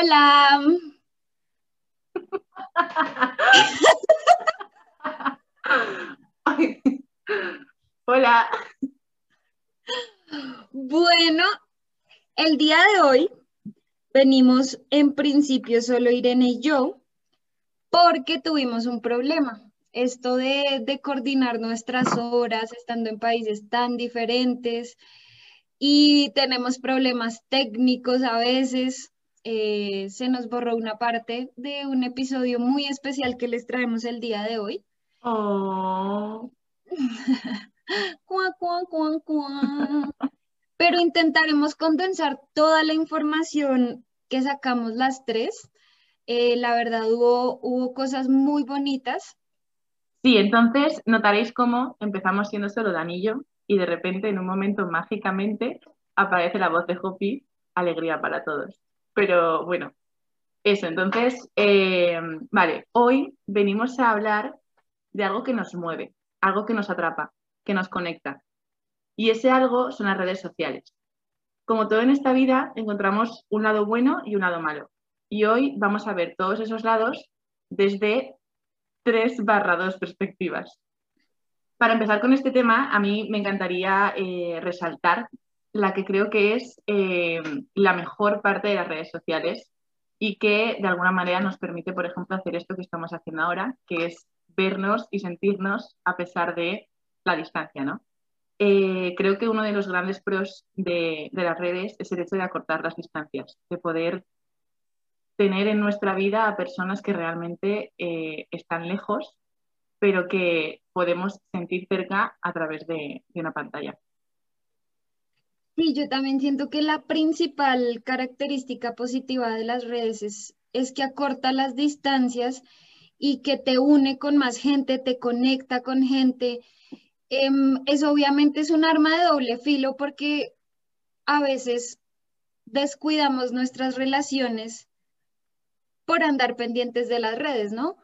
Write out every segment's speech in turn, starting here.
Hola. Hola. Bueno, el día de hoy venimos en principio solo Irene y yo porque tuvimos un problema. Esto de, de coordinar nuestras horas estando en países tan diferentes y tenemos problemas técnicos a veces. Eh, se nos borró una parte de un episodio muy especial que les traemos el día de hoy. Oh. Cuá, cuá, cuá, cuá. Pero intentaremos condensar toda la información que sacamos las tres. Eh, la verdad hubo, hubo cosas muy bonitas. Sí, entonces notaréis cómo empezamos siendo solo Danillo y de repente en un momento mágicamente aparece la voz de Hopi, alegría para todos. Pero bueno, eso, entonces, eh, vale, hoy venimos a hablar de algo que nos mueve, algo que nos atrapa, que nos conecta. Y ese algo son las redes sociales. Como todo en esta vida, encontramos un lado bueno y un lado malo. Y hoy vamos a ver todos esos lados desde tres barra dos perspectivas. Para empezar con este tema, a mí me encantaría eh, resaltar la que creo que es eh, la mejor parte de las redes sociales y que de alguna manera nos permite, por ejemplo, hacer esto que estamos haciendo ahora, que es vernos y sentirnos a pesar de la distancia, ¿no? Eh, creo que uno de los grandes pros de, las redes es el hecho de acortar las distancias, de poder tener en nuestra vida a personas que realmente eh, están lejos, pero que podemos sentir cerca a través de, una pantalla. Sí, yo también siento que la principal característica positiva de las redes es, es que acorta las distancias y que te une con más gente, te conecta con gente. Em, eso obviamente es un arma de doble filo porque a veces descuidamos nuestras relaciones por andar pendientes de las redes, ¿no?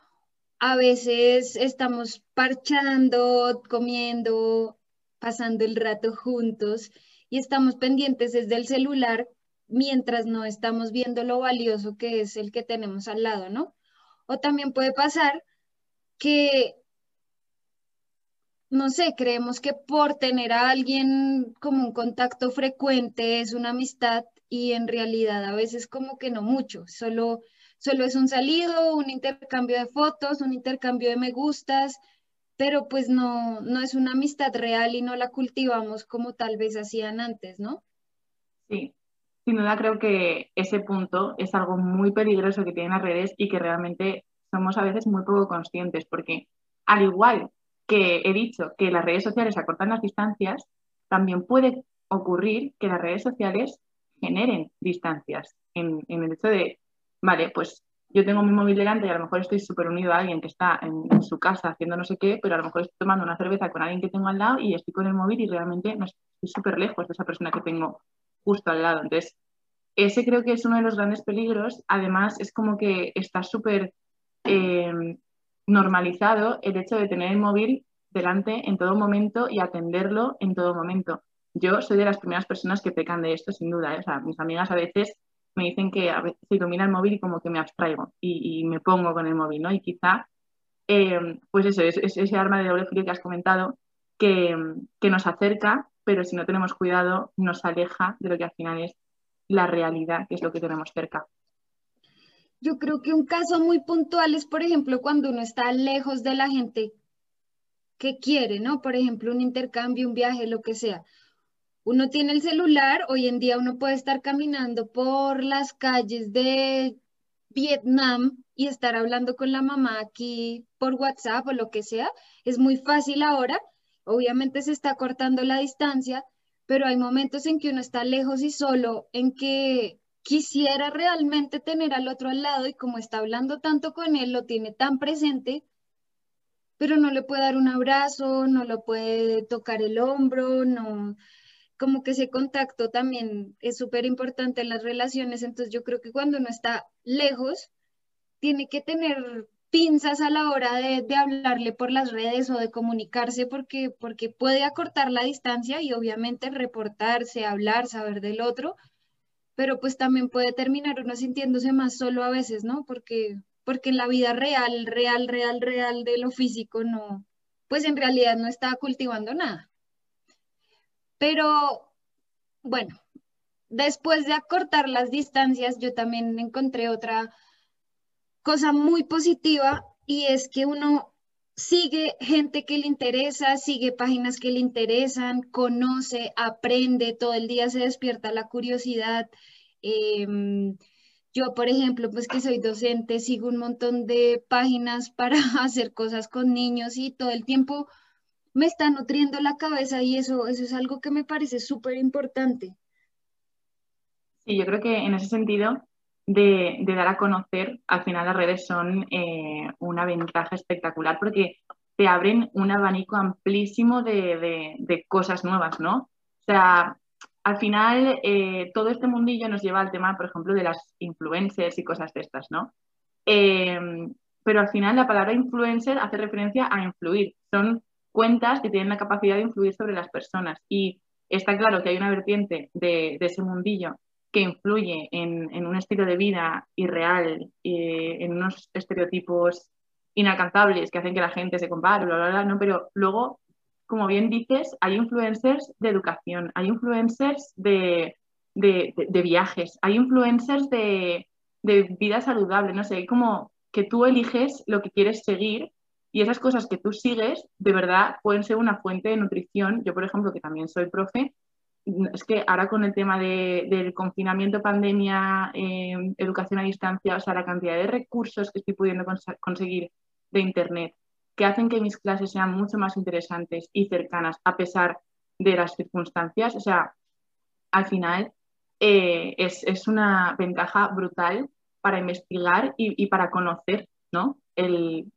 A veces estamos parchando, comiendo, pasando el rato juntos y estamos pendientes desde el celular mientras no estamos viendo lo valioso que es el que tenemos al lado, ¿no? O también puede pasar que, no sé, creemos que por tener a alguien como un contacto frecuente es una amistad y en realidad a veces como que no mucho, solo, solo es un salido, un intercambio de fotos, un intercambio de me gustas, pero pues no, no es una amistad real y no la cultivamos como tal vez hacían antes, ¿no? Sí, sin duda creo que ese punto es algo muy peligroso que tienen las redes y que realmente somos a veces muy poco conscientes, porque al igual que he dicho que las redes sociales acortan las distancias, también puede ocurrir que las redes sociales generen distancias en, el hecho de, vale, pues yo tengo mi móvil delante y a lo mejor estoy súper unido a alguien que está en, su casa haciendo no sé qué, pero a lo mejor estoy tomando una cerveza con alguien que tengo al lado y estoy con el móvil y realmente no estoy súper lejos de esa persona que tengo justo al lado. Entonces, ese creo que es uno de los grandes peligros. Además, es como que está súper eh, normalizado el hecho de tener el móvil delante en todo momento y atenderlo en todo momento. Yo soy de las primeras personas que pecan de esto, sin duda. ¿eh? O mis amigas a veces me dicen que a veces se el móvil y como que me abstraigo y, me pongo con el móvil, ¿no? Y quizá, eh, pues eso, es, ese arma de doble filo que has comentado que, que nos acerca, pero si no tenemos cuidado nos aleja de lo que al final es la realidad, que es lo que tenemos cerca. Yo creo que un caso muy puntual es, por ejemplo, cuando uno está lejos de la gente que quiere, ¿no? Por ejemplo, un intercambio, un viaje, lo que sea. Uno tiene el celular, hoy en día uno puede estar caminando por las calles de Vietnam y estar hablando con la mamá aquí por WhatsApp o lo que sea. Es muy fácil ahora. Obviamente se está cortando la distancia, pero hay momentos en que uno está lejos y solo, en que quisiera realmente tener al otro al lado y como está hablando tanto con él, lo tiene tan presente, pero no le puede dar un abrazo, no lo puede tocar el hombro, no, como que ese contacto también es súper importante en las relaciones, entonces yo creo que cuando uno está lejos, tiene que tener pinzas a la hora de, de, hablarle por las redes o de comunicarse porque, porque puede acortar la distancia y obviamente reportarse, hablar, saber del otro, pero pues también puede terminar uno sintiéndose más solo a veces, ¿no? Porque, porque en la vida real, real, real, real de lo físico, no, pues en realidad no está cultivando nada. Pero bueno, después de acortar las distancias, yo también encontré otra cosa muy positiva y es que uno sigue gente que le interesa, sigue páginas que le interesan, conoce, aprende, todo el día se despierta la curiosidad. Em, yo, por ejemplo, pues que soy docente, sigo un montón de páginas para hacer cosas con niños y todo el tiempo me está nutriendo la cabeza y eso, eso es algo que me parece súper importante. Sí, yo creo que en ese sentido de, dar a conocer, al final las redes son eh, una ventaja espectacular porque te abren un abanico amplísimo de, cosas nuevas, ¿no? O sea, al final eh, todo este mundillo nos lleva al tema, por ejemplo, de las influencers y cosas de estas, ¿no? Eh, pero al final la palabra influencer hace referencia a influir. Son cuentas que tienen la capacidad de influir sobre las personas. Y está claro que hay una vertiente de, de ese mundillo que influye en, un estilo de vida irreal, en unos estereotipos inalcanzables que hacen que la gente se compare, bla, bla, bla, ¿no? Pero luego, como bien dices, hay influencers de educación, hay influencers de, viajes, hay influencers de, vida saludable, no sé, como que tú eliges lo que quieres seguir y esas cosas que tú sigues de verdad pueden ser una fuente de nutrición. Yo, por ejemplo, que también soy profe, es que ahora con el tema del confinamiento, pandemia, em, educación a distancia, o sea, la cantidad de recursos que estoy pudiendo conseguir de Internet, que hacen que mis clases sean mucho más interesantes y cercanas a pesar de las circunstancias, o sea, al final eh, es, una ventaja brutal para investigar y, para conocer ¿no? el,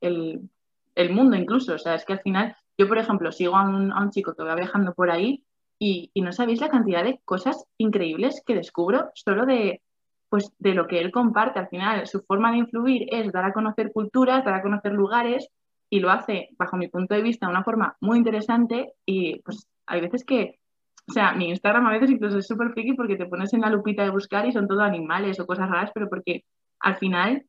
mundo incluso. O sea, es que al final, yo por ejemplo, sigo a un, a un chico que va viajando por ahí y, no sabéis la cantidad de cosas increíbles que descubro solo de, pues, de lo que él comparte. Al final, su forma de influir es dar a conocer culturas, dar a conocer lugares y lo hace, bajo mi punto de vista, de una forma muy interesante y pues hay veces que, o sea, mi Instagram a veces incluso es súper friki porque te pones en la lupita de buscar y son todo animales o cosas raras, pero porque al final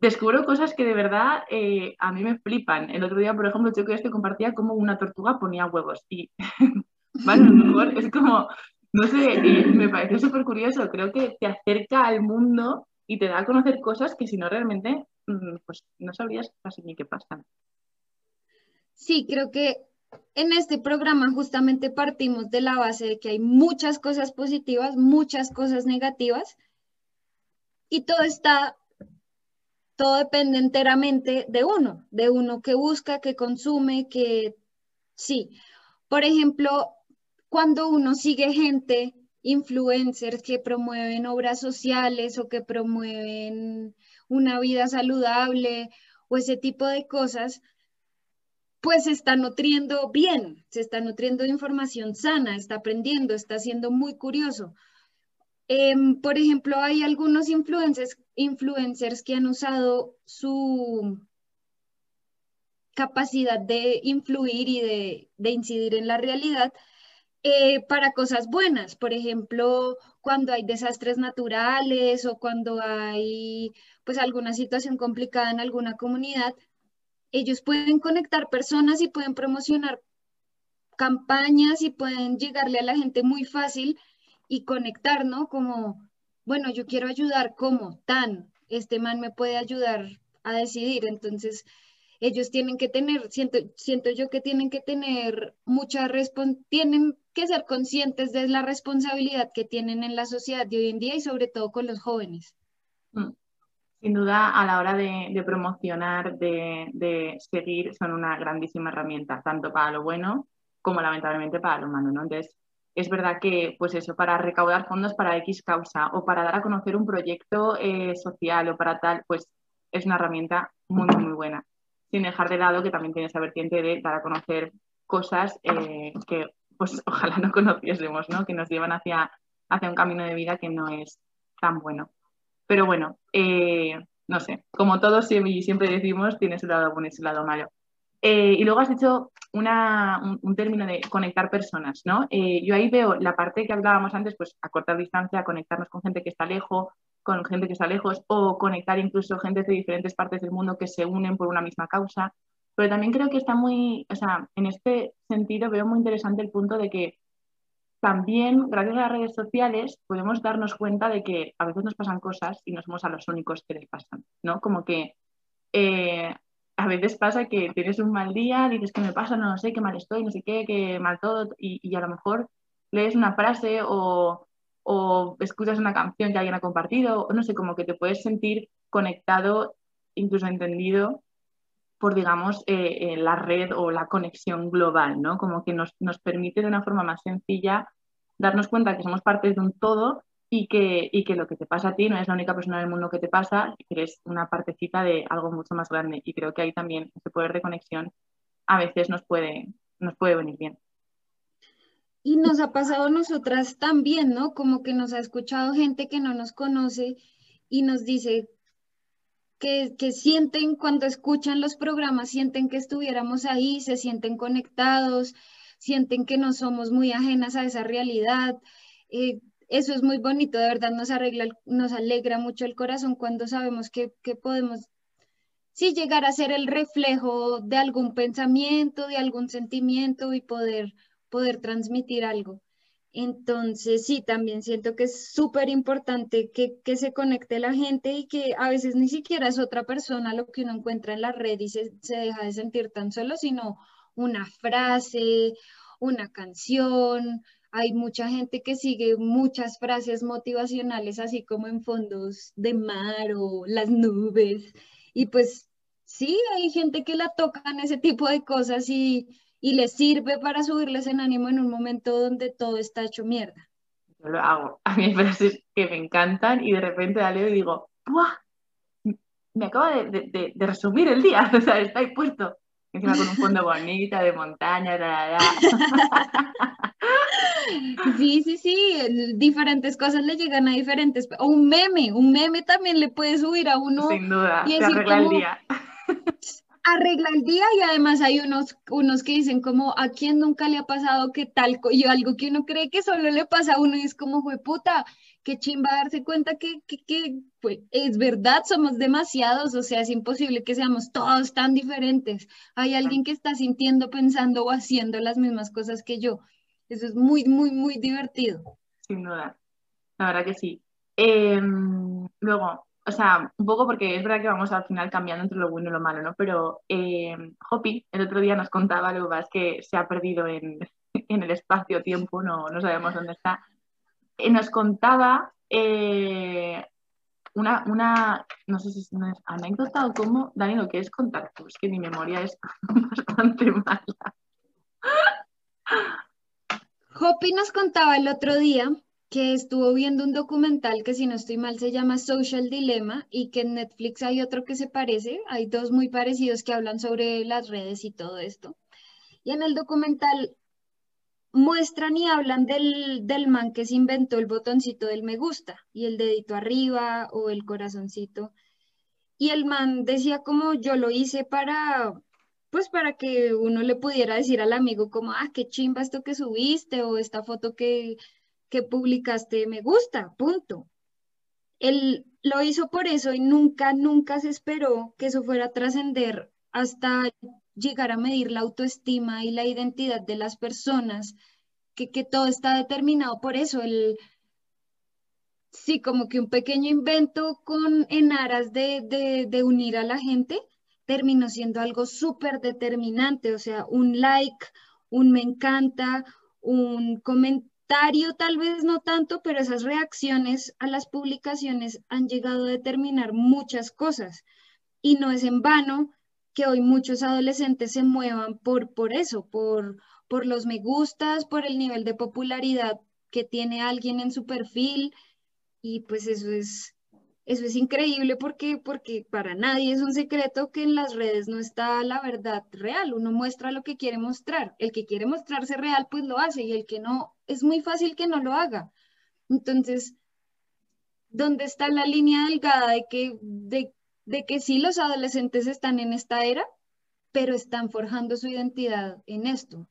descubro cosas que de verdad eh, a mí me flipan. El otro día, por ejemplo, yo que este compartía cómo una tortuga ponía huevos y lo mejor es como, no sé, me parece súper curioso, creo que te acerca al mundo y te da a conocer cosas que si no realmente, mm, pues no sabrías casi ni qué pasan. Sí, creo que en este programa justamente partimos de la base de que hay muchas cosas positivas, muchas cosas negativas y todo está, todo depende enteramente de uno, de uno que busca, que consume, que sí. Por ejemplo, cuando uno sigue gente, influencers que promueven obras sociales o que promueven una vida saludable o ese tipo de cosas, pues se está nutriendo bien, se está nutriendo de información sana, está aprendiendo, está siendo muy curioso. Em, por ejemplo, hay algunos influencers, que han usado su capacidad de influir y de, de incidir en la realidad eh, para cosas buenas, por ejemplo, cuando hay desastres naturales o cuando hay pues alguna situación complicada en alguna comunidad, ellos pueden conectar personas y pueden promocionar campañas y pueden llegarle a la gente muy fácil y conectar, ¿no? Como, bueno, yo quiero ayudar, ¿cómo? Tan, este man me puede ayudar a decidir, entonces ellos tienen que tener, siento, siento yo que tienen que tener mucha tienen que ser conscientes de la responsabilidad que tienen en la sociedad de hoy en día y sobre todo con los jóvenes. Mm. Sin duda, a la hora de, promocionar, de, seguir, son una grandísima herramienta, tanto para lo bueno como lamentablemente para lo malo, ¿no? Entonces, es verdad que, pues eso, para recaudar fondos para X causa o para dar a conocer un proyecto eh, social o para tal, pues es una herramienta muy, muy, buena sin dejar de lado que también tiene esa vertiente de dar a conocer cosas eh, que pues ojalá no conociésemos, ¿no? que nos llevan hacia, hacia un camino de vida que no es tan bueno. Pero bueno, eh, no sé, como todos siempre decimos, tiene su lado bueno y su lado malo. Eh, y luego has dicho un, término de conectar personas, ¿no? Eh, yo ahí veo la parte que hablábamos antes, pues a corta distancia, conectarnos con gente que está lejos, con gente que está lejos, o conectar incluso gente de diferentes partes del mundo que se unen por una misma causa. Pero también creo que está muy, o sea, en este sentido veo muy interesante el punto de que también, gracias a las redes sociales, podemos darnos cuenta de que a veces nos pasan cosas y no somos a los únicos que les pasan, ¿no? Como que eh, a veces pasa que tienes un mal día, dices que me pasa, no, sé, qué mal estoy, no sé qué, qué mal todo, y, a lo mejor lees una frase o, escuchas una canción que alguien ha compartido, o no sé, como que te puedes sentir conectado, incluso entendido por, digamos, eh, la red o la conexión global, ¿no? Como que nos, nos permite de una forma más sencilla darnos cuenta que somos parte de un todo y que, y que lo que te pasa a ti no es la única persona del mundo que te pasa, que eres una partecita de algo mucho más grande. Y creo que ahí también ese poder de conexión a veces nos puede, nos puede venir bien. Y nos ha pasado a nosotras también, ¿no? Como que nos ha escuchado gente que no nos conoce y nos dice que, que sienten cuando escuchan los programas, sienten que estuviéramos ahí, se sienten conectados, sienten que no somos muy ajenas a esa realidad. Eh, eso es muy bonito, de verdad nos, arregla, nos alegra mucho el corazón cuando sabemos que, podemos, sí, llegar a ser el reflejo de algún pensamiento, de algún sentimiento y poder, poder transmitir algo. Entonces, sí, también siento que es súper importante que, se conecte la gente y que a veces ni siquiera es otra persona lo que uno encuentra en la red y se, se deja de sentir tan solo, sino una frase, una canción, hay mucha gente que sigue muchas frases motivacionales, así como en fondos de mar o las nubes. Y pues sí, hay gente que la tocan ese tipo de cosas y, y les sirve para subirles en ánimo en un momento donde todo está hecho mierda. Yo lo hago. A mí hay frases que me encantan y de repente la leo y digo, ¡buah! Me acaba de, de, resumir el día, o sea, está ahí puesto. Encima con un fondo bonito, de montaña, la, la, Sí, sí, sí, diferentes cosas le llegan a diferentes, o un meme, un meme también le puede subir a uno. Sin duda, y arregla el día. Arregla el día y además hay unos, unos que dicen como, ¿a quién nunca le ha pasado que tal? Y algo que uno cree que solo le pasa a uno y es como, puta, qué chimba darse cuenta que, que, que pues, es verdad, somos demasiados, o sea, es imposible que seamos todos tan diferentes. Hay alguien que está sintiendo, pensando o haciendo las mismas cosas que yo. Eso es muy, muy, muy divertido. Sin duda, la verdad que sí. Em, luego, o sea, un poco porque es verdad que vamos al final cambiando entre lo bueno y lo malo, ¿no? Pero eh, Hopi el otro día nos contaba, lo que que se ha perdido en, el espacio-tiempo, no, no sabemos dónde está. Eh, nos contaba eh, una, una, no sé si es una anécdota o cómo, Dani, lo que es contacto, es que mi memoria es bastante mala. Hopi nos contaba el otro día que estuvo viendo un documental que si no estoy mal se llama Social Dilemma y que en Netflix hay otro que se parece, hay dos muy parecidos que hablan sobre las redes y todo esto. Y en el documental muestran y hablan del, del man que se inventó el botoncito del me gusta y el dedito arriba o el corazoncito. Y el man decía como yo lo hice para pues para que uno le pudiera decir al amigo como, ah, qué chimba esto que subiste o esta foto que, que publicaste me gusta, punto. Él lo hizo por eso y nunca, nunca se esperó que eso fuera a trascender hasta llegar a medir la autoestima y la identidad de las personas, que, que todo está determinado por eso. El, sí, como que un pequeño invento con en aras de, de, de unir a la gente terminó siendo algo súper determinante, o sea, un like, un me encanta, un comentario, tal vez no tanto, pero esas reacciones a las publicaciones han llegado a determinar muchas cosas. Y no es en vano que hoy muchos adolescentes se muevan por, por eso, por, por los me gustas, por el nivel de popularidad que tiene alguien en su perfil. Y pues eso es, eso es increíble porque, porque para nadie es un secreto que en las redes no está la verdad real. Uno muestra lo que quiere mostrar. El que quiere mostrarse real, pues lo hace y el que no, es muy fácil que no lo haga. Entonces, ¿dónde está la línea delgada de que, de, de que sí los adolescentes están en esta era? pero están forjando su identidad en esto.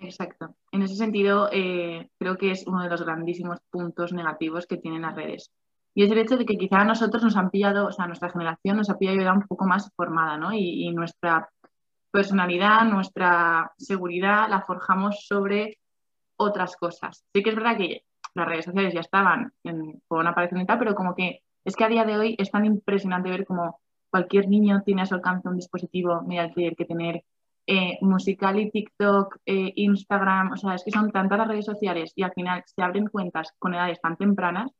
Exacto. En ese sentido, eh, creo que es uno de los grandísimos puntos negativos que tienen las redes. Y es el hecho de que quizá a nosotros nos han pillado, o sea, nuestra generación nos ha pillado ya un poco más formada, ¿no? Y, nuestra personalidad, nuestra seguridad la forjamos sobre otras cosas. Sí que es verdad que las redes sociales ya estaban en, con aparición y tal, pero como que es que a día de hoy es tan impresionante ver como cualquier niño tiene a su alcance un dispositivo mediante el que tener eh, musical y TikTok, eh, Instagram, o sea, es que son tantas las redes sociales y al final se abren cuentas con edades tan tempranas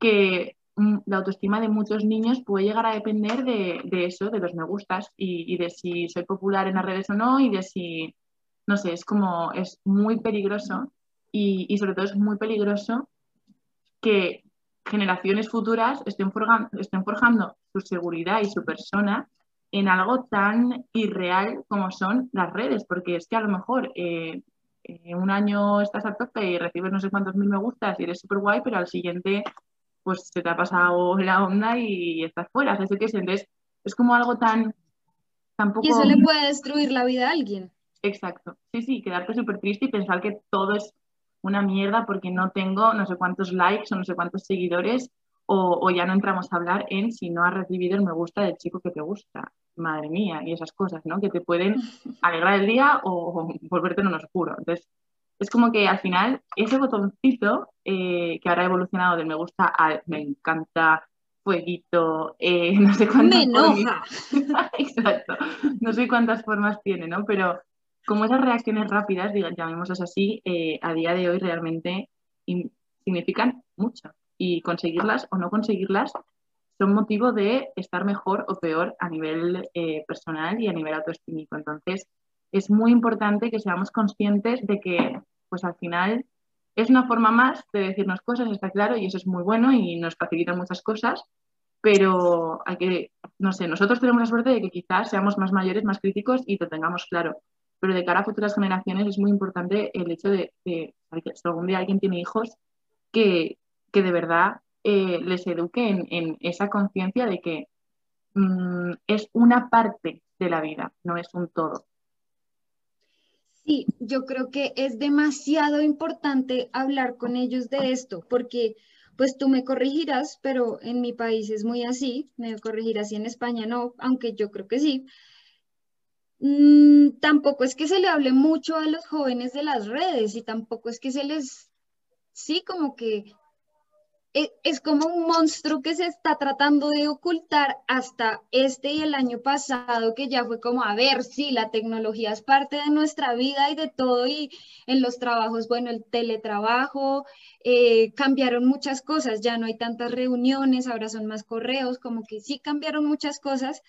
que mm, la autoestima de muchos niños puede llegar a depender de, eso, de los me gustas y, de si soy popular en las redes o no y de si, no sé, es como, es muy peligroso y sobre todo es muy peligroso que generaciones futuras estén, estén forjando su seguridad y su persona en algo tan irreal como son las redes, porque es que a lo mejor eh, eh, un año estás a tope y recibes no sé cuántos mil me gustas y eres súper guay, pero al siguiente pues se te ha pasado la onda y estás fuera. Que entonces es como algo tan... Tampoco... Y eso le puede destruir la vida a alguien. Exacto. Sí, sí, quedarte súper triste y pensar que todo es una mierda porque no tengo no sé cuántos likes o no sé cuántos seguidores o, ya no entramos a hablar en si no has recibido el me gusta del chico que te gusta. Madre mía, y esas cosas, ¿no? Que te pueden alegrar el día o volverte en un oscuro. Entonces, es como que al final ese botoncito eh, que ahora ha evolucionado del me gusta al me encanta, fueguito, eh, no sé cuántas formas. Exacto. No sé cuántas formas tiene, ¿no? Pero como esas reacciones rápidas, llamémoslas así, eh, a día de hoy realmente significan mucho y conseguirlas o no conseguirlas son motivo de estar mejor o peor a nivel eh, personal y a nivel autoestímico. Entonces, es muy importante que seamos conscientes de que, pues al final, es una forma más de decirnos cosas, está claro, y eso es muy bueno y nos facilita muchas cosas, pero hay que, no sé, nosotros tenemos la suerte de que quizás seamos más mayores, más críticos y lo tengamos claro. Pero de cara a futuras generaciones es muy importante el hecho de, que si algún día alguien tiene hijos, que, que de verdad eh, les eduque en, esa conciencia de que mm, es una parte de la vida, no es un todo. Sí, yo creo que es demasiado importante hablar con ellos de esto, porque pues tú me corregirás, pero en mi país es muy así, me corregirás y en España no, aunque yo creo que sí. Mm, tampoco es que se le hable mucho a los jóvenes de las redes y tampoco es que se les, sí, como que e, es como un monstruo que se está tratando de ocultar hasta este y el año pasado, que ya fue como, a ver, sí, la tecnología es parte de nuestra vida y de todo, y en los trabajos, bueno, el teletrabajo, eh, cambiaron muchas cosas, ya no hay tantas reuniones, ahora son más correos, como que sí cambiaron muchas cosas,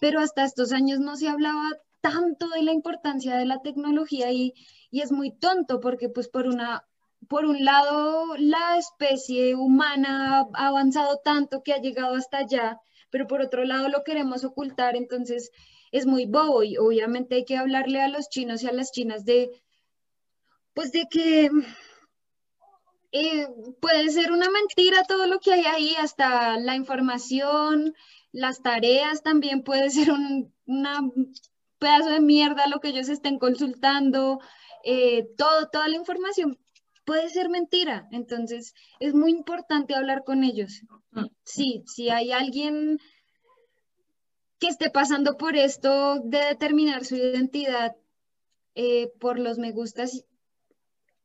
pero hasta estos años no se hablaba tanto de la importancia de la tecnología y, y es muy tonto porque pues por una por un lado, la especie humana ha avanzado tanto que ha llegado hasta allá, pero por otro lado lo queremos ocultar, entonces es muy bobo y obviamente hay que hablarle a los chinos y a las chinas de, pues de que eh, puede ser una mentira todo lo que hay ahí, hasta la información, las tareas también puede ser un pedazo de mierda lo que ellos estén consultando, eh, todo, toda la información puede ser mentira. Entonces, es muy importante hablar con ellos. Mm. Sí, si hay alguien que esté pasando por esto de determinar su identidad eh, por los me gustas,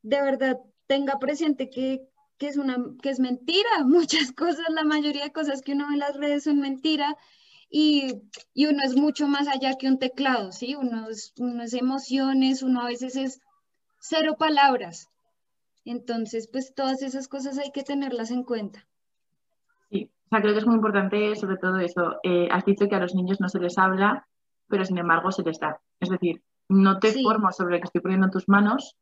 de verdad tenga presente que, es una, que es mentira. Muchas cosas, la mayoría de cosas que uno ve en las redes son mentira. Y, uno es mucho más allá que un teclado, ¿sí? Uno uno es emociones, uno a veces es cero palabras. Entonces, pues todas esas cosas hay que tenerlas en cuenta. Sí, o sea, creo que es muy importante sobre todo eso. Eh, has dicho que a los niños no se les habla, pero sin embargo se les da. Es decir, no te formo sobre lo que estoy poniendo en tus manos,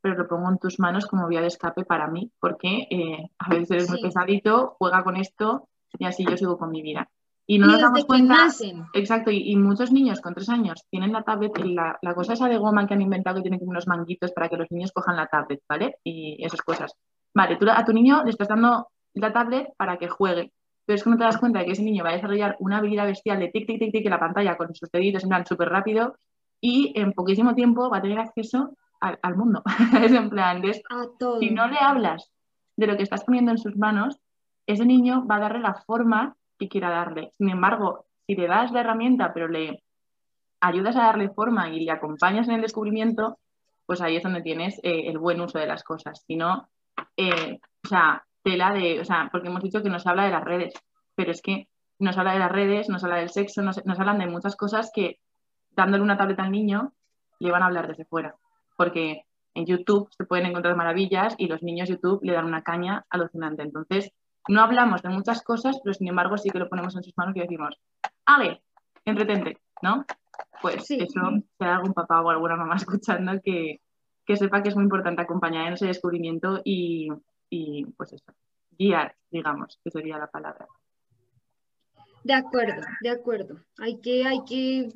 pero lo pongo en tus manos como vía de escape para mí, porque eh, a veces eres muy pesadito, juega con esto y así yo sigo con mi vida. Y no nos damos cuenta. Exacto, y, muchos niños con tres años tienen la tablet, la, la, cosa esa de goma que han inventado que tiene como unos manguitos para que los niños cojan la tablet, ¿vale? Y esas cosas. Vale, tú a tu niño le estás dando la tablet para que juegue, pero es que no te das cuenta de que ese niño va a desarrollar una habilidad bestial de tic, tic, tic, tic en la pantalla con sus deditos en plan súper rápido y en poquísimo tiempo va a tener acceso al, mundo. es en plan, si no le hablas de lo que estás poniendo en sus manos, ese niño va a darle la forma que quiera darle. Sin embargo, si le das la herramienta, pero le ayudas a darle forma y le acompañas en el descubrimiento, pues ahí es donde tienes eh, el buen uso de las cosas. Si no, eh, o sea, tela de, o sea, porque hemos dicho que nos habla de las redes, pero es que nos habla de las redes, nos habla del sexo, nos, nos hablan de muchas cosas que dándole una tableta al niño le van a hablar desde fuera. Porque en YouTube se pueden encontrar maravillas y los niños YouTube le dan una caña alucinante. Entonces, no hablamos de muchas cosas, pero sin embargo sí que lo ponemos en sus manos y decimos, Ale, entretente, ¿no? Pues eso, si hay algún papá o alguna mamá escuchando que, sepa que es muy importante acompañar en ese descubrimiento y, pues eso, guiar, digamos, que sería la palabra. De acuerdo, de acuerdo. Hay que, hay que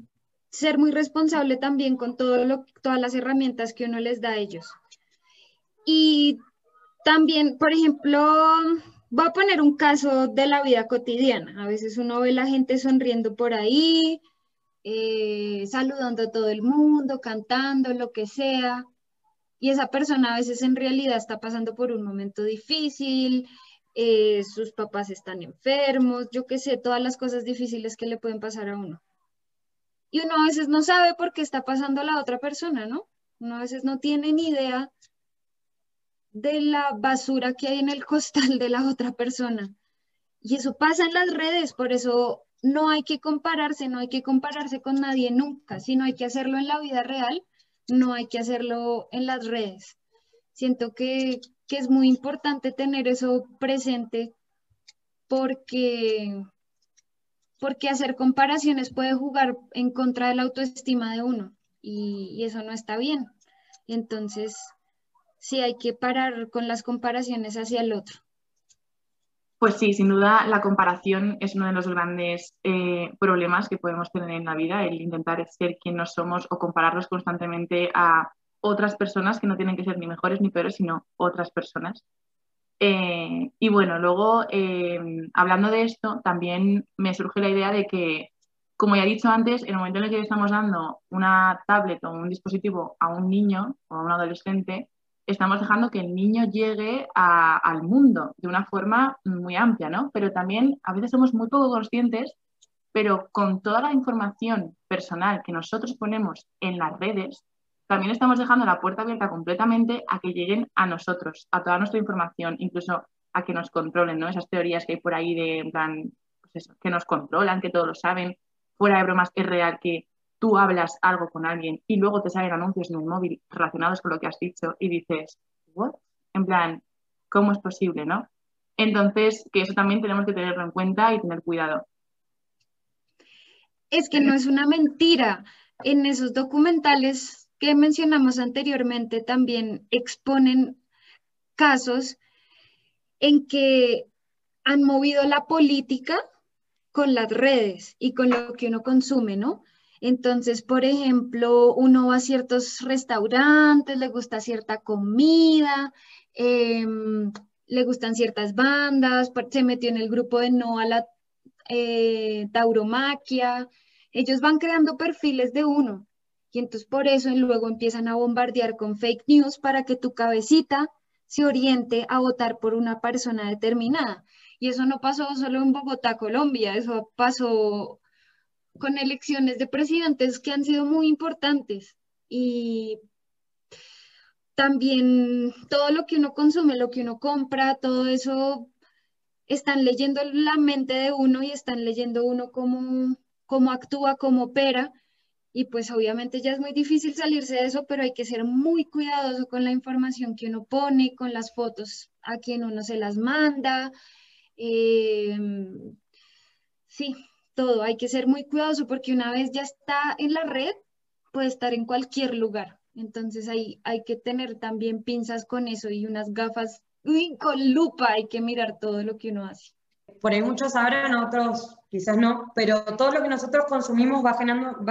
ser muy responsable también con todas las herramientas que uno les da a ellos. Y también, por ejemplo, voy a poner un caso de la vida cotidiana. A veces uno ve la gente sonriendo por ahí, eh, saludando a todo el mundo, cantando, lo que sea. Y esa persona a veces en realidad está pasando por un momento difícil, eh, sus papás están enfermos, yo qué sé, todas las cosas difíciles que le pueden pasar a uno. Y uno a veces no sabe por qué está pasando la otra persona, ¿no? Uno a veces no tiene ni idea de la basura que hay en el costal de la otra persona. Y eso pasa en las redes, por eso no hay que compararse, no hay que compararse con nadie nunca, sino hay que hacerlo en la vida real, no hay que hacerlo en las redes. Siento que, que es muy importante tener eso presente porque porque hacer comparaciones puede jugar en contra de la autoestima de uno y, eso no está bien. Entonces, sí hay que parar con las comparaciones hacia el otro. Pues sí, sin duda la comparación es uno de los grandes eh, problemas que podemos tener en la vida, el intentar ser quien no somos o compararnos constantemente a otras personas que no tienen que ser ni mejores ni peores, sino otras personas. Eh, y bueno, luego, eh, hablando de esto, también me surge la idea de que, como ya he dicho antes, en el momento en el que estamos dando una tablet o un dispositivo a un niño o a un adolescente, estamos dejando que el niño llegue al mundo de una forma muy amplia, ¿no? Pero también a veces somos muy poco conscientes, pero con toda la información personal que nosotros ponemos en las redes, también estamos dejando la puerta abierta completamente a que lleguen a nosotros, a toda nuestra información, incluso a que nos controlen, ¿no? Esas teorías que hay por ahí de, plan, pues que nos controlan, que todos lo saben. Fuera de bromas, es real que tú hablas algo con alguien y luego te salen anuncios en el móvil relacionados con lo que has dicho y dices, ¿what? En plan, ¿cómo es posible, no? Entonces, que eso también tenemos que tenerlo en cuenta y tener cuidado. Es que no es una mentira. En esos documentales que mencionamos anteriormente también exponen casos en que han movido la política con las redes y con lo que uno consume, ¿no? Entonces, por ejemplo, uno va a ciertos restaurantes, le gusta cierta comida, em, le gustan ciertas bandas, se metió en el grupo de no a la eh, tauromaquia. Ellos van creando perfiles de uno y entonces por eso luego empiezan a bombardear con fake news para que tu cabecita se oriente a votar por una persona determinada. Y eso no pasó solo en Bogotá, Colombia, eso pasó con elecciones de presidentes que han sido muy importantes. Y también todo lo que uno consume, lo que uno compra, todo eso, están leyendo la mente de uno y están leyendo uno cómo, cómo actúa, cómo opera y pues obviamente ya es muy difícil salirse de eso, pero hay que ser muy cuidadoso con la información que uno pone, con las fotos a quien uno se las manda. Em, sí, todo, hay que ser muy cuidadoso porque una vez ya está en la red, puede estar en cualquier lugar. Entonces ahí hay que tener también pinzas con eso y unas gafas uy, con lupa, hay que mirar todo lo que uno hace por ahí muchos sabrán, otros quizás no, pero todo lo que nosotros consumimos va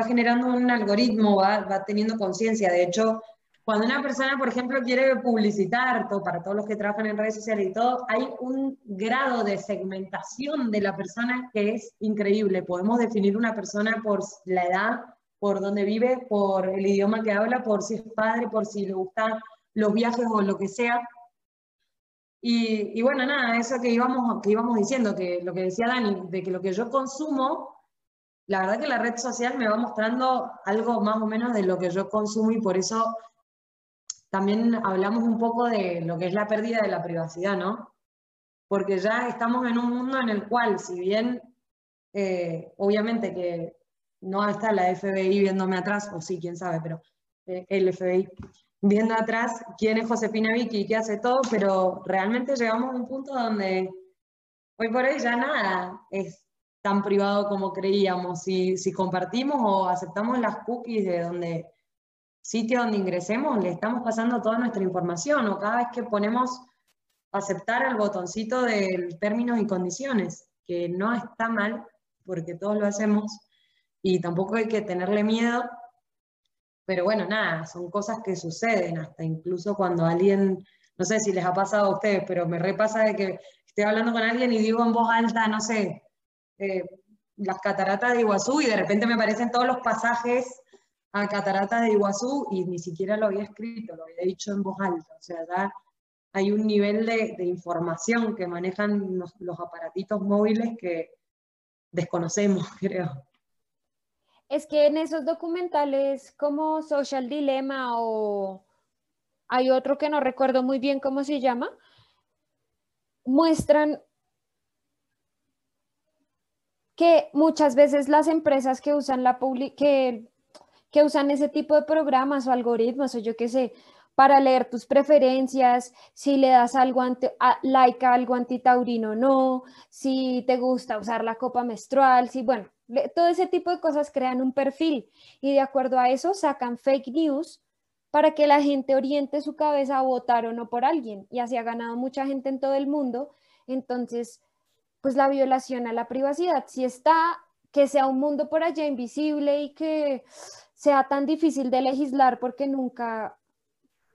generando, un algoritmo, va, va teniendo conciencia. De hecho, cuando una persona, por ejemplo, quiere publicitar, todo, para todos los que trabajan en redes sociales y todo, hay un grado de segmentación de la persona que es increíble. Podemos definir una persona por la edad, por dónde vive, por el idioma que habla, por si es padre, por si le gustan los viajes o lo que sea. Y, bueno, nada, eso que íbamos, que íbamos diciendo, que lo que decía Dani, de que lo que yo consumo, la verdad que la red social me va mostrando algo más o menos de lo que yo consumo y por eso también hablamos un poco de lo que es la pérdida de la privacidad, ¿no? Porque ya estamos en un mundo en el cual, si bien eh, obviamente que no está la FBI viéndome atrás, o sí, quién sabe, pero eh, el FBI viendo atrás quién es Josefina Vicky y qué hace todo, pero realmente llegamos a un punto donde hoy por hoy ya nada es tan privado como creíamos. Si, si compartimos o aceptamos las cookies de donde sitio donde ingresemos, le estamos pasando toda nuestra información o cada vez que ponemos aceptar el botoncito de términos y condiciones, que no está mal porque todos lo hacemos y tampoco hay que tenerle miedo, pero bueno, nada, son cosas que suceden, hasta incluso cuando alguien, no sé si les ha pasado a ustedes, pero me repasa de que estoy hablando con alguien y digo en voz alta, no sé, eh, las cataratas de Iguazú y de repente me aparecen todos los pasajes a Cataratas de Iguazú y ni siquiera lo había escrito, lo había dicho en voz alta. O sea, ya hay un nivel de, información que manejan los, los, aparatitos móviles que desconocemos, creo. Es que en esos documentales como Social Dilemma o hay otro que no recuerdo muy bien cómo se llama, muestran que muchas veces las empresas que usan la que que usan ese tipo de programas o algoritmos o yo qué sé, para leer tus preferencias, si le das algo like a algo antitaurino o no, si te gusta usar la copa menstrual, si, bueno, todo ese tipo de cosas crean un perfil y de acuerdo a eso sacan fake news para que la gente oriente su cabeza a votar o no por alguien y así ha ganado mucha gente en todo el mundo. Entonces, pues la violación a la privacidad, si está, que sea un mundo por allá invisible y que sea tan difícil de legislar porque nunca,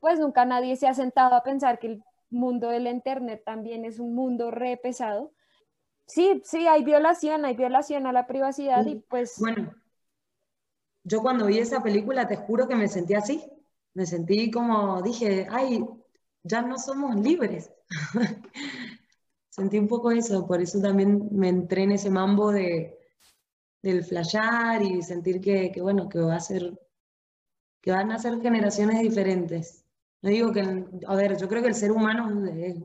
pues nunca nadie se ha sentado a pensar que el mundo del Internet también es un mundo re pesado. Sí, sí, hay violación, hay violación a la privacidad y pues... Bueno, yo cuando vi esa película te juro que me sentí así, me sentí como, dije, ay, ya no somos libres. sentí un poco eso, por eso también me entré en ese mambo de, del flashear y sentir que, bueno, que va a ser, que van a ser generaciones diferentes. No digo que, a ver, yo creo que el ser humano es,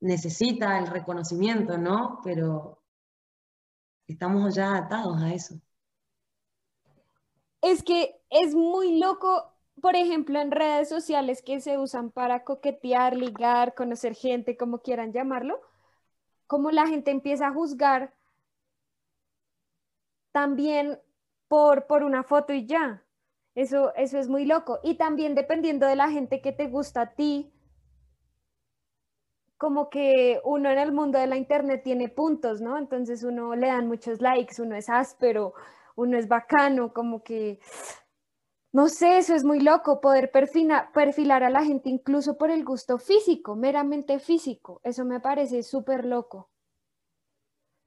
necesita el reconocimiento, ¿no? Pero estamos ya atados a eso. Es que es muy loco, por ejemplo, en redes sociales que se usan para coquetear, ligar, conocer gente, como quieran llamarlo, como la gente empieza a juzgar también por, por una foto y ya. Eso, eso es muy loco. Y también dependiendo de la gente que te gusta a ti, como que uno en el mundo de la internet tiene puntos, ¿no? Entonces uno le dan muchos likes, uno es áspero, uno es bacano, como que, no sé, eso es muy loco, poder perfilar a la gente incluso por el gusto físico, meramente físico. Eso me parece súper loco.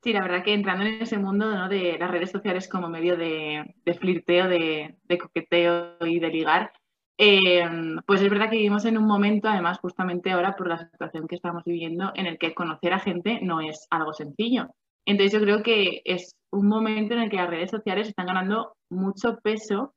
Sí, la verdad que entrando en ese mundo de las redes sociales como medio de, flirteo, de, coqueteo y de ligar, eh, pues es verdad que vivimos en un momento, además justamente ahora por la situación que estamos viviendo, en el que conocer a gente no es algo sencillo. Entonces yo creo que es un momento en el que las redes sociales están ganando mucho peso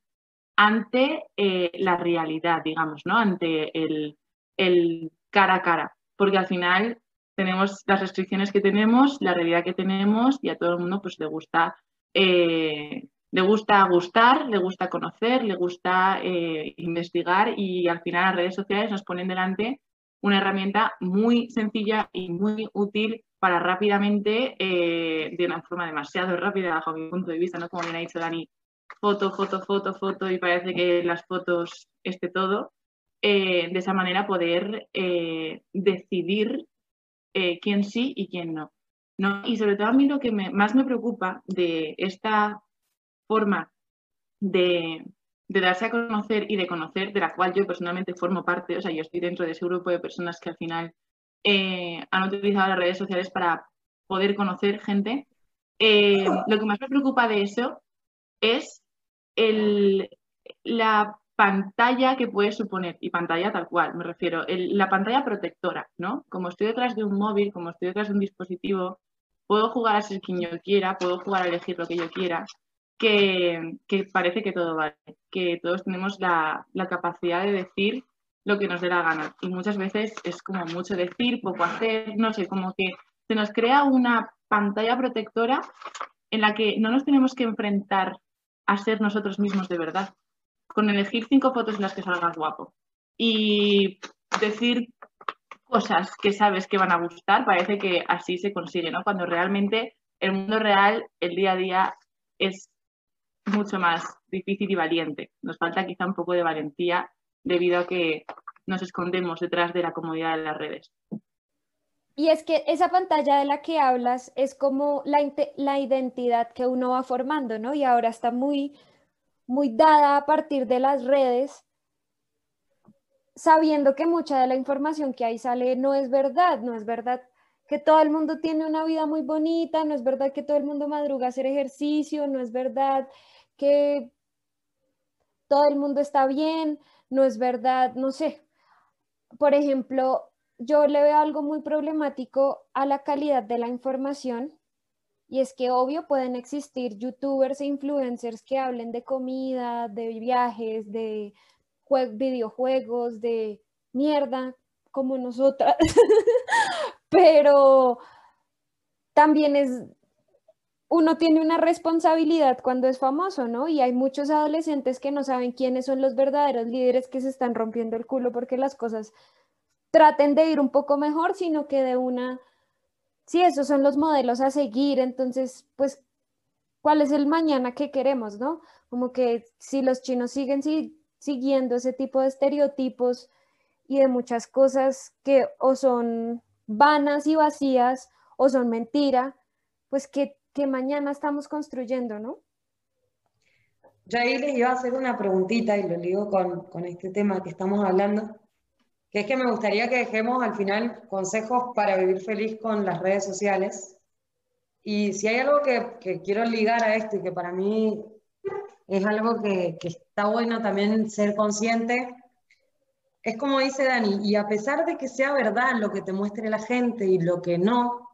ante eh, la realidad, digamos, ¿no? Ante el, el cara a cara. Porque al final tenemos las restricciones que tenemos, la realidad que tenemos y a todo el mundo pues le gusta, eh, le gusta gustar, le gusta conocer, le gusta eh, investigar y al final las redes sociales nos ponen delante una herramienta muy sencilla y muy útil para rápidamente, eh, de una forma demasiado rápida bajo mi punto de vista, ¿no? Como bien ha dicho Dani, foto, foto, foto, foto y parece que las fotos esté todo. de esa manera poder decidir eh, quién sí y quién no. ¿no? Y sobre todo a mí lo que más me preocupa de esta forma de, de darse a conocer y de conocer, de la cual yo personalmente formo parte, o sea, yo estoy dentro de ese grupo de personas que al final eh, han utilizado las redes sociales para poder conocer gente. Eh, lo que más me preocupa de eso es el, la pantalla que puede suponer, y pantalla tal cual, me refiero, la pantalla protectora, ¿no? Como estoy detrás de un móvil, como estoy detrás de un dispositivo, puedo jugar a ser quien yo quiera, puedo jugar a elegir lo que yo quiera, que, parece que todo vale, que todos tenemos la, la, capacidad de decir lo que nos dé la gana. Y muchas veces es como mucho decir, poco hacer, no sé, como que se nos crea una pantalla protectora en la que no nos tenemos que enfrentar a ser nosotros mismos de verdad, con elegir cinco fotos en las que salgas guapo y decir cosas que sabes que van a gustar, parece que así se consigue, ¿no? Cuando realmente el mundo real, el día a día, es mucho más difícil y valiente. Nos falta quizá un poco de valentía debido a que nos escondemos detrás de la comodidad de las redes. Y es que esa pantalla de la que hablas es como la, la identidad que uno va formando, ¿no? Y ahora está muy, muy dada a partir de las redes, sabiendo que mucha de la información que ahí sale no es verdad, no es verdad que todo el mundo tiene una vida muy bonita, no es verdad que todo el mundo madruga a hacer ejercicio, no es verdad que todo el mundo está bien, no es verdad, no sé. Por ejemplo, yo le veo algo muy problemático a la calidad de la información y es que obvio pueden existir youtubers e influencers que hablen de comida, de viajes, de videojuegos, de mierda, como nosotras, pero también es, uno tiene una responsabilidad cuando es famoso, ¿no? Y hay muchos adolescentes que no saben quiénes son los verdaderos líderes que se están rompiendo el culo porque las cosas traten de ir un poco mejor, sino que de una, sí, esos son los modelos a seguir, entonces, pues, ¿cuál es el mañana que queremos, no? Como que si los chinos siguen siguiendo ese tipo de estereotipos y de muchas cosas que o son vanas y vacías o son mentira, pues que, mañana estamos construyendo, ¿no? Yo ahí les iba a hacer una preguntita y lo digo con, con este tema que estamos hablando que es que me gustaría que dejemos al final consejos para vivir feliz con las redes sociales. Y si hay algo que, quiero ligar a esto y que para mí es algo que, que, está bueno también ser consciente, es como dice Dani, y a pesar de que sea verdad lo que te muestre la gente y lo que no,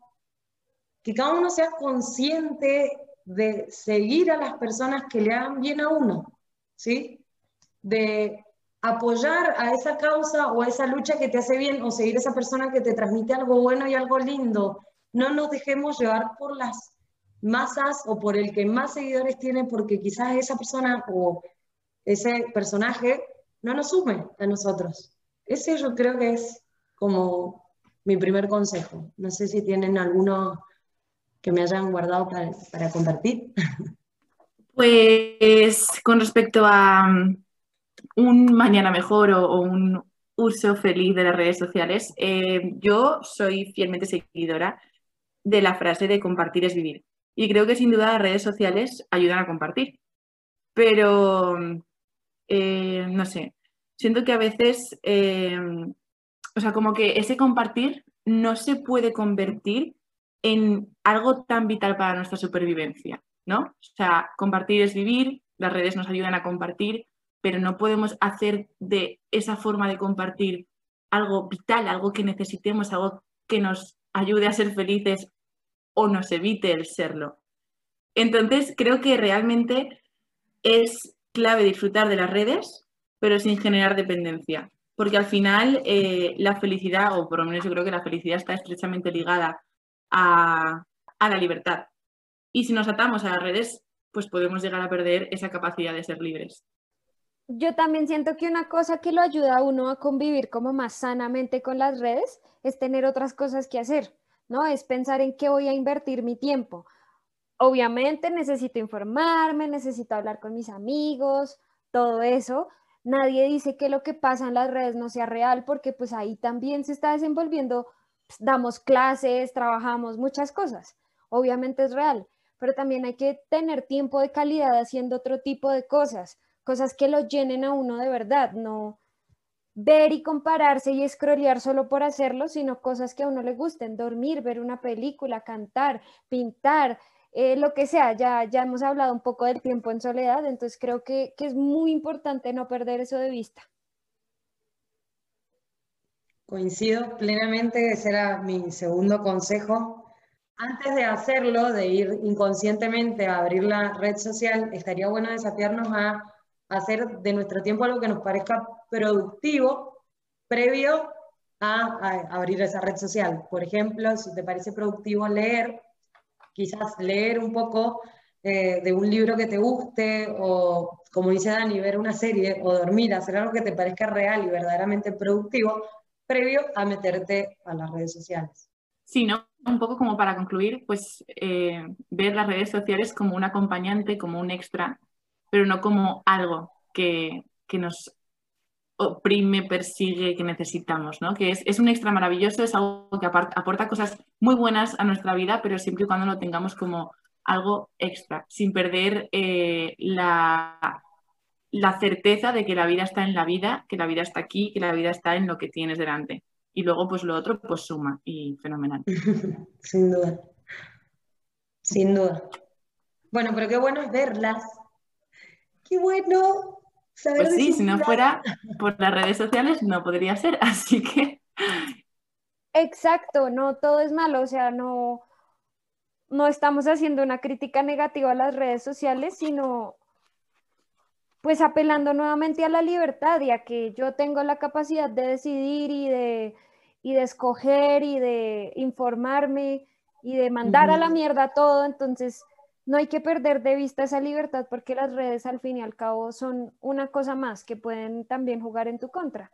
que cada uno sea consciente de seguir a las personas que le hagan bien a uno, ¿sí? De apoyar a esa causa o a esa lucha que te hace bien o seguir a esa persona que te transmite algo bueno y algo lindo. No nos dejemos llevar por las masas o por el que más seguidores tiene porque quizás esa persona o ese personaje no nos sume a nosotros. Ese yo creo que es como mi primer consejo. No sé si tienen alguno que me hayan guardado para, compartir. Pues con respecto a, un mañana mejor o, un uso feliz de las redes sociales, eh, yo soy fielmente seguidora de la frase de compartir es vivir. Y creo que sin duda las redes sociales ayudan a compartir. Pero, eh, no sé, siento que a veces, eh, o sea, como que ese compartir no se puede convertir en algo tan vital para nuestra supervivencia, ¿no? O sea, compartir es vivir, las redes nos ayudan a compartir, pero no podemos hacer de esa forma de compartir algo vital, algo que necesitemos, algo que nos ayude a ser felices o nos evite el serlo. Entonces, creo que realmente es clave disfrutar de las redes, pero sin generar dependencia, porque al final eh, la felicidad, o por lo menos yo creo que la felicidad está estrechamente ligada a, la libertad. Y si nos atamos a las redes, pues podemos llegar a perder esa capacidad de ser libres yo también siento que una cosa que lo ayuda a uno a convivir como más sanamente con las redes es tener otras cosas que hacer, ¿no? Es pensar en qué voy a invertir mi tiempo. Obviamente necesito informarme, necesito hablar con mis amigos, todo eso. Nadie dice que lo que pasa en las redes no sea real porque pues ahí también se está desenvolviendo, damos clases, trabajamos muchas cosas. Obviamente es real, pero también hay que tener tiempo de calidad haciendo otro tipo de cosas cosas que lo llenen a uno de verdad, no ver y compararse y scrollear solo por hacerlo, sino cosas que a uno le gusten, dormir, ver una película, cantar, pintar, eh, lo que sea, ya, ya hemos hablado un poco del tiempo en soledad, entonces creo que, que es muy importante no perder eso de vista. Coincido plenamente, ese era mi segundo consejo. Antes de hacerlo, de ir inconscientemente a abrir la red social, estaría bueno desafiarnos a hacer de nuestro tiempo algo que nos parezca productivo previo a, abrir esa red social. Por ejemplo, si te parece productivo leer, quizás leer un poco eh, de un libro que te guste o, como dice Dani, ver una serie o dormir, hacer algo que te parezca real y verdaderamente productivo, previo a meterte a las redes sociales. Sí, ¿no? Un poco como para concluir, pues eh, ver las redes sociales como un acompañante, como un extra, pero no como algo que, nos oprime, persigue, que necesitamos, ¿no? Que es, un extra maravilloso, es algo que aporta cosas muy buenas a nuestra vida, pero siempre y cuando lo tengamos como algo extra, sin perder eh, la, la certeza de que la vida está en la vida, que la vida está aquí, que la vida está en lo que tienes delante. Y luego, pues lo otro, pues suma y fenomenal. Sin duda. Sin duda. Bueno, pero qué bueno es verlas. Qué bueno saber. Pues sí, si no fuera por las redes sociales no podría ser, así que. Exacto, no todo es malo, o sea, no, no estamos haciendo una crítica negativa a las redes sociales, sino pues apelando nuevamente a la libertad y a que yo tengo la capacidad de decidir y de, y de escoger y de informarme y de mandar a la mierda todo, entonces no hay que perder de vista esa libertad porque las redes al fin y al cabo son una cosa más que pueden también jugar en tu contra.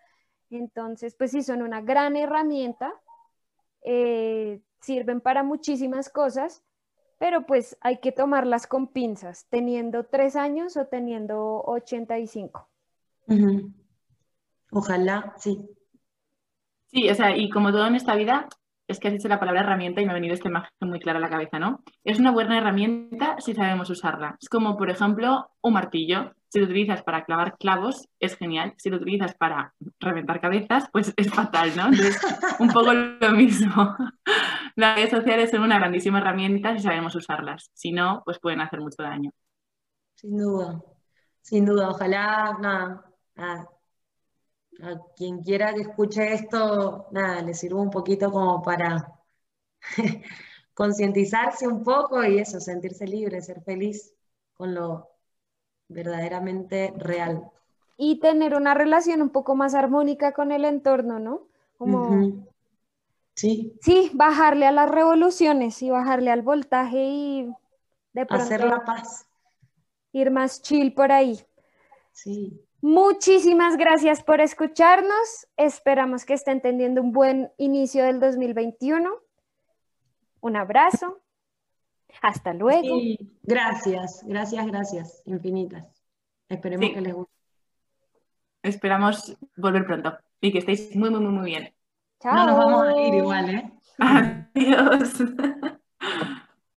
Entonces, pues sí, son una gran herramienta, eh, sirven para muchísimas cosas, pero pues hay que tomarlas con pinzas, teniendo tres años o teniendo 85. Ojalá, sí. Sí, o sea, y como todo en esta vida, es que has dicho la palabra herramienta y me ha venido esta imagen muy clara a la cabeza, ¿no? Es una buena herramienta si sabemos usarla. Es como, por ejemplo, un martillo. Si lo utilizas para clavar clavos, es genial. Si lo utilizas para reventar cabezas, pues es fatal, ¿no? Entonces, un poco lo mismo. Las redes sociales son una grandísima herramienta si sabemos usarlas. Si no, pues pueden hacer mucho daño. Sin duda, sin duda. Ojalá, nada, a quien quiera que escuche esto, nada, le sirva un poquito como para concientizarse un poco y eso, sentirse libre, ser feliz con lo verdaderamente real. Y tener una relación un poco más armónica con el entorno, ¿no? Como... Sí. Sí, bajarle a las revoluciones y bajarle al voltaje y de hacer la paz. Ir más chill por ahí. Sí. Muchísimas gracias por escucharnos. Esperamos que estén teniendo un buen inicio del 2021. Un abrazo. Hasta luego. Gracias, gracias, gracias, infinitas. Esperemos que les guste. Esperamos volver pronto y que estéis muy, muy, muy, muy No nos vamos a ir igual, ¿eh? Adiós.